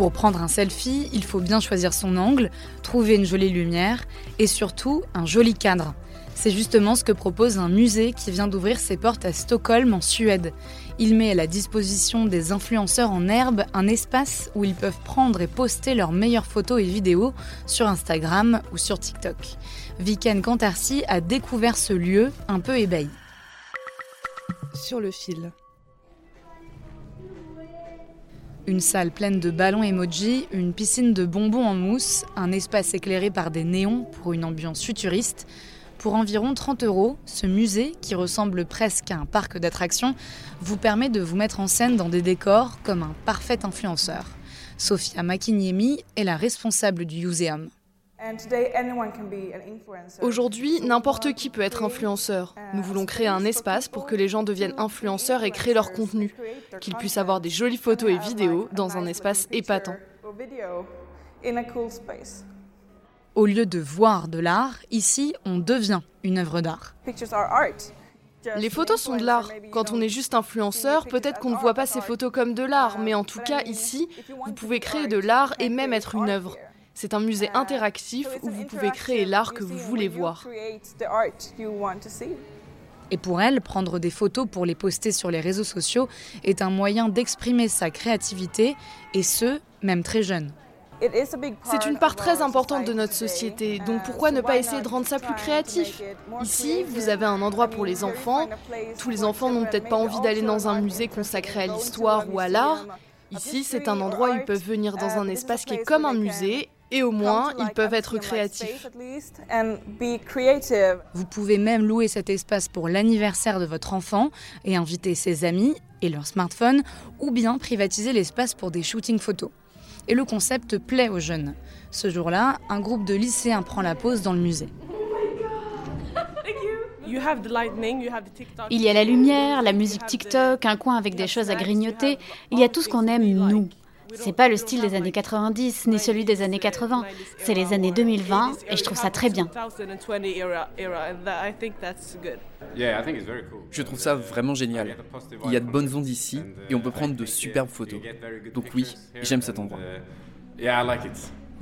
Pour prendre un selfie, il faut bien choisir son angle, trouver une jolie lumière et surtout un joli cadre. C'est justement ce que propose un musée qui vient d'ouvrir ses portes à Stockholm en Suède. Il met à la disposition des influenceurs en herbe un espace où ils peuvent prendre et poster leurs meilleures photos et vidéos sur Instagram ou sur TikTok. Viken Kantarsi a découvert ce lieu un peu ébahi. Sur le fil. Une salle pleine de ballons emoji, une piscine de bonbons en mousse, un espace éclairé par des néons pour une ambiance futuriste. Pour environ 30 euros, ce musée, qui ressemble presque à un parc d'attractions, vous permet de vous mettre en scène dans des décors comme un parfait influenceur. Sofia Makiniemi est la responsable du muséum. Aujourd'hui, n'importe qui peut être influenceur. Nous voulons créer un espace pour que les gens deviennent influenceurs et créent leur contenu, qu'ils puissent avoir des jolies photos et vidéos dans un espace épatant. Au lieu de voir de l'art, ici, on devient une œuvre d'art. Les photos sont de l'art. Quand on est juste influenceur, peut-être qu'on ne voit pas ces photos comme de l'art, mais en tout cas, ici, vous pouvez créer de l'art et même être une œuvre. C'est un musée interactif où vous pouvez créer l'art que vous voulez voir. Et pour elle, prendre des photos pour les poster sur les réseaux sociaux est un moyen d'exprimer sa créativité, et ce, même très jeune. C'est une part très importante de notre société, donc pourquoi ne pas essayer de rendre ça plus créatif? Ici, vous avez un endroit pour les enfants. Tous les enfants n'ont peut-être pas envie d'aller dans un musée consacré à l'histoire ou à l'art. Ici, c'est un endroit où ils peuvent venir dans un espace qui est comme un musée et au moins, ils peuvent être créatifs. Vous pouvez même louer cet espace pour l'anniversaire de votre enfant et inviter ses amis et leur smartphone, ou bien privatiser l'espace pour des shootings photos. Et le concept plaît aux jeunes. Ce jour-là, un groupe de lycéens prend la pause dans le musée. Il y a la lumière, la musique TikTok, un coin avec des choses à grignoter. Il y a tout ce qu'on aime, nous. C'est pas le style des années 90 ni celui des années 80. C'est les années 2020 et je trouve ça très bien. Je trouve ça vraiment génial. Il y a de bonnes ondes ici et on peut prendre de superbes photos. Donc oui, j'aime cet endroit.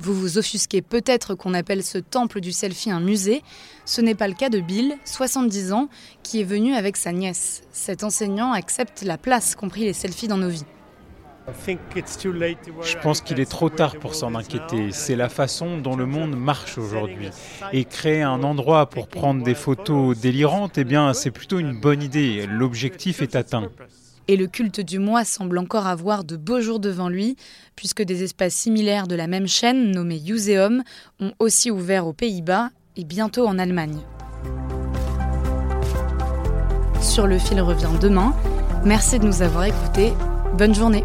Vous vous offusquez peut-être qu'on appelle ce temple du selfie un musée. Ce n'est pas le cas de Bill, 70 ans, qui est venu avec sa nièce. Cet enseignant accepte la place, compris les selfies dans nos vies. Je pense qu'il est trop tard pour s'en inquiéter. C'est la façon dont le monde marche aujourd'hui. Et créer un endroit pour prendre des photos délirantes, eh bien, c'est plutôt une bonne idée. L'objectif est atteint. Et le culte du moi semble encore avoir de beaux jours devant lui, puisque des espaces similaires de la même chaîne, nommés Museum, ont aussi ouvert aux Pays-Bas et bientôt en Allemagne. Sur le fil revient demain. Merci de nous avoir écoutés. Bonne journée.